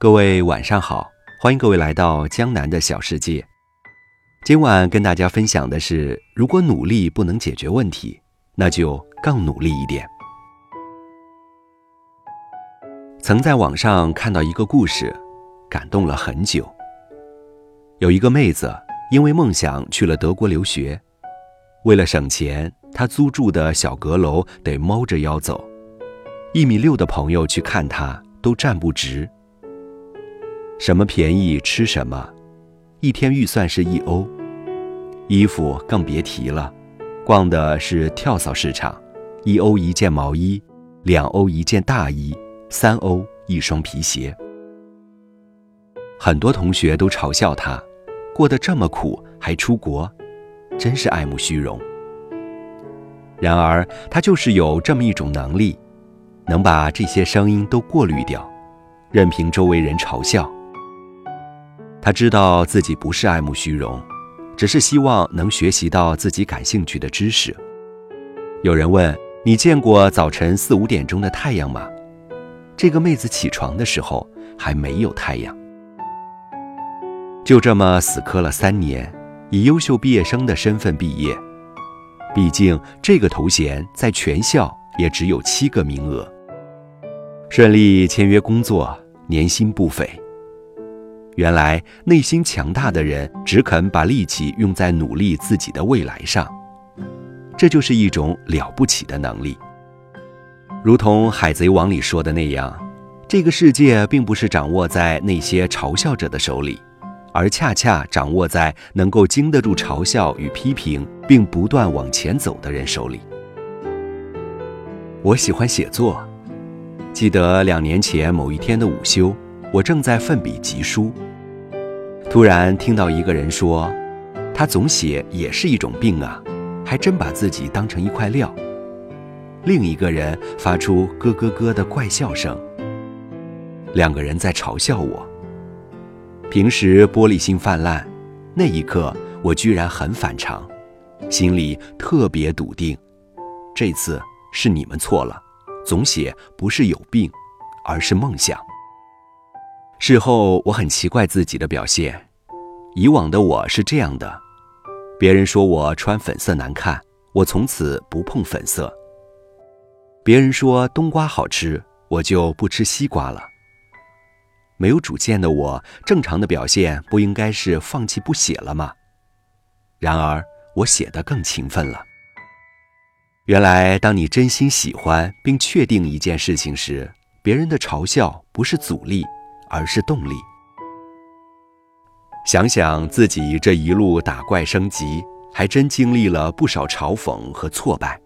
各位晚上好，欢迎各位来到江南的小世界。今晚跟大家分享的是，如果努力不能解决问题，那就更努力一点。曾在网上看到一个故事，感动了很久。有一个妹子因为梦想去了德国留学，为了省钱，她租住的小阁楼得猫着腰走，一米六的朋友去看她都站不直。什么便宜吃什么，一天预算是一欧，衣服更别提了，逛的是跳蚤市场，一欧一件毛衣，两欧一件大衣，三欧一双皮鞋。很多同学都嘲笑他，过得这么苦还出国，真是爱慕虚荣。然而他就是有这么一种能力，能把这些声音都过滤掉，任凭周围人嘲笑。他知道自己不是爱慕虚荣，只是希望能学习到自己感兴趣的知识。有人问：“你见过早晨四五点钟的太阳吗？”这个妹子起床的时候还没有太阳。就这么死磕了三年，以优秀毕业生的身份毕业。毕竟这个头衔在全校也只有七个名额。顺利签约工作，年薪不菲。原来内心强大的人只肯把力气用在努力自己的未来上，这就是一种了不起的能力。如同《海贼王》里说的那样，这个世界并不是掌握在那些嘲笑者的手里，而恰恰掌握在能够经得住嘲笑与批评，并不断往前走的人手里。我喜欢写作，记得两年前某一天的午休，我正在奋笔疾书。突然听到一个人说：“他总写也是一种病啊，还真把自己当成一块料。”另一个人发出咯咯咯的怪笑声。两个人在嘲笑我。平时玻璃心泛滥，那一刻我居然很反常，心里特别笃定。这次是你们错了，总写不是有病，而是梦想。事后我很奇怪自己的表现，以往的我是这样的：别人说我穿粉色难看，我从此不碰粉色；别人说冬瓜好吃，我就不吃西瓜了。没有主见的我，正常的表现不应该是放弃不写了吗？然而我写得更勤奋了。原来，当你真心喜欢并确定一件事情时，别人的嘲笑不是阻力。而是动力。想想自己这一路打怪升级，还真经历了不少嘲讽和挫败，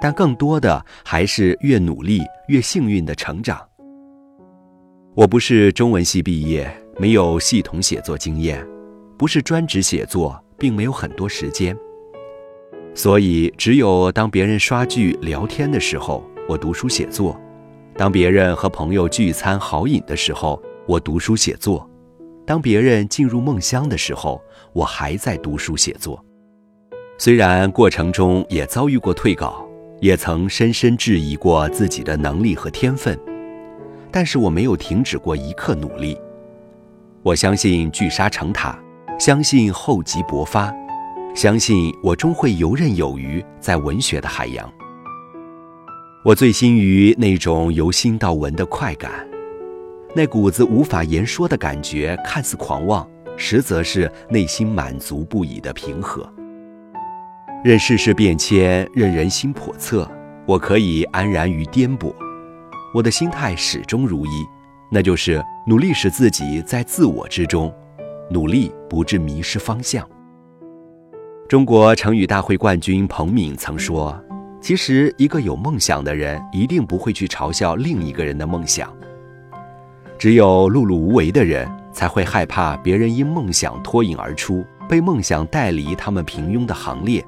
但更多的还是越努力越幸运的成长。我不是中文系毕业，没有系统写作经验，不是专职写作，并没有很多时间，所以只有当别人刷剧聊天的时候，我读书写作。当别人和朋友聚餐豪饮的时候，我读书写作；当别人进入梦乡的时候，我还在读书写作。虽然过程中也遭遇过退稿，也曾深深质疑过自己的能力和天分，但是我没有停止过一刻努力。我相信聚沙成塔，相信厚积薄发，相信我终会游刃有余在文学的海洋。我醉心于那种由心到文的快感，那股子无法言说的感觉，看似狂妄，实则是内心满足不已的平和。任世事变迁，任人心叵测，我可以安然于颠簸。我的心态始终如一，那就是努力使自己在自我之中，努力不致迷失方向。中国成语大会冠军彭敏曾说。其实，一个有梦想的人一定不会去嘲笑另一个人的梦想。只有碌碌无为的人才会害怕别人因梦想脱颖而出，被梦想带离他们平庸的行列。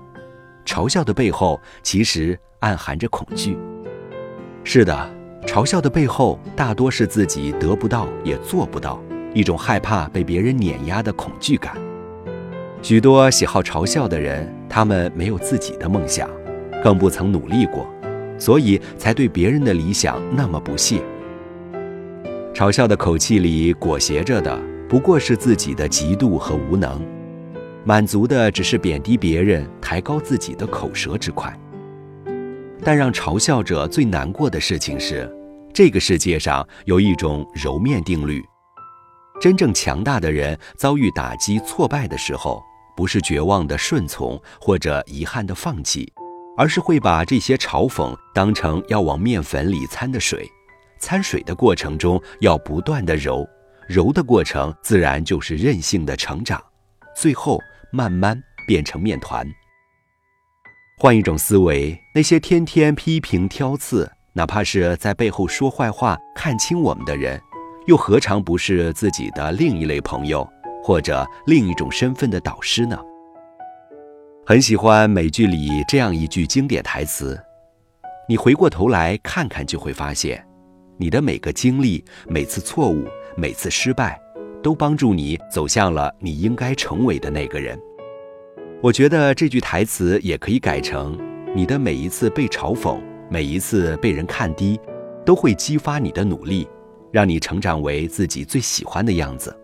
嘲笑的背后，其实暗含着恐惧。是的，嘲笑的背后大多是自己得不到也做不到，一种害怕被别人碾压的恐惧感。许多喜好嘲笑的人，他们没有自己的梦想。更不曾努力过，所以才对别人的理想那么不屑。嘲笑的口气里裹挟着的不过是自己的嫉妒和无能，满足的只是贬低别人、抬高自己的口舌之快。但让嘲笑者最难过的事情是，这个世界上有一种揉面定律：真正强大的人遭遇打击、挫败的时候，不是绝望的顺从或者遗憾的放弃，而是会把这些嘲讽当成要往面粉里掺的水，掺水的过程中要不断的揉，揉的过程自然就是韧性的成长，最后慢慢变成面团。换一种思维，那些天天批评挑刺，哪怕是在背后说坏话、看轻我们的人，又何尝不是自己的另一类朋友，或者另一种身份的导师呢？很喜欢美剧里这样一句经典台词：“你回过头来看看，就会发现，你的每个经历、每次错误、每次失败，都帮助你走向了你应该成为的那个人。”我觉得这句台词也可以改成：你的每一次被嘲讽，每一次被人看低，都会激发你的努力，让你成长为自己最喜欢的样子，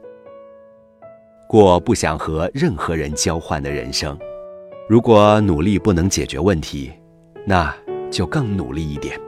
过不想和任何人交换的人生。如果努力不能解决问题，那就更努力一点。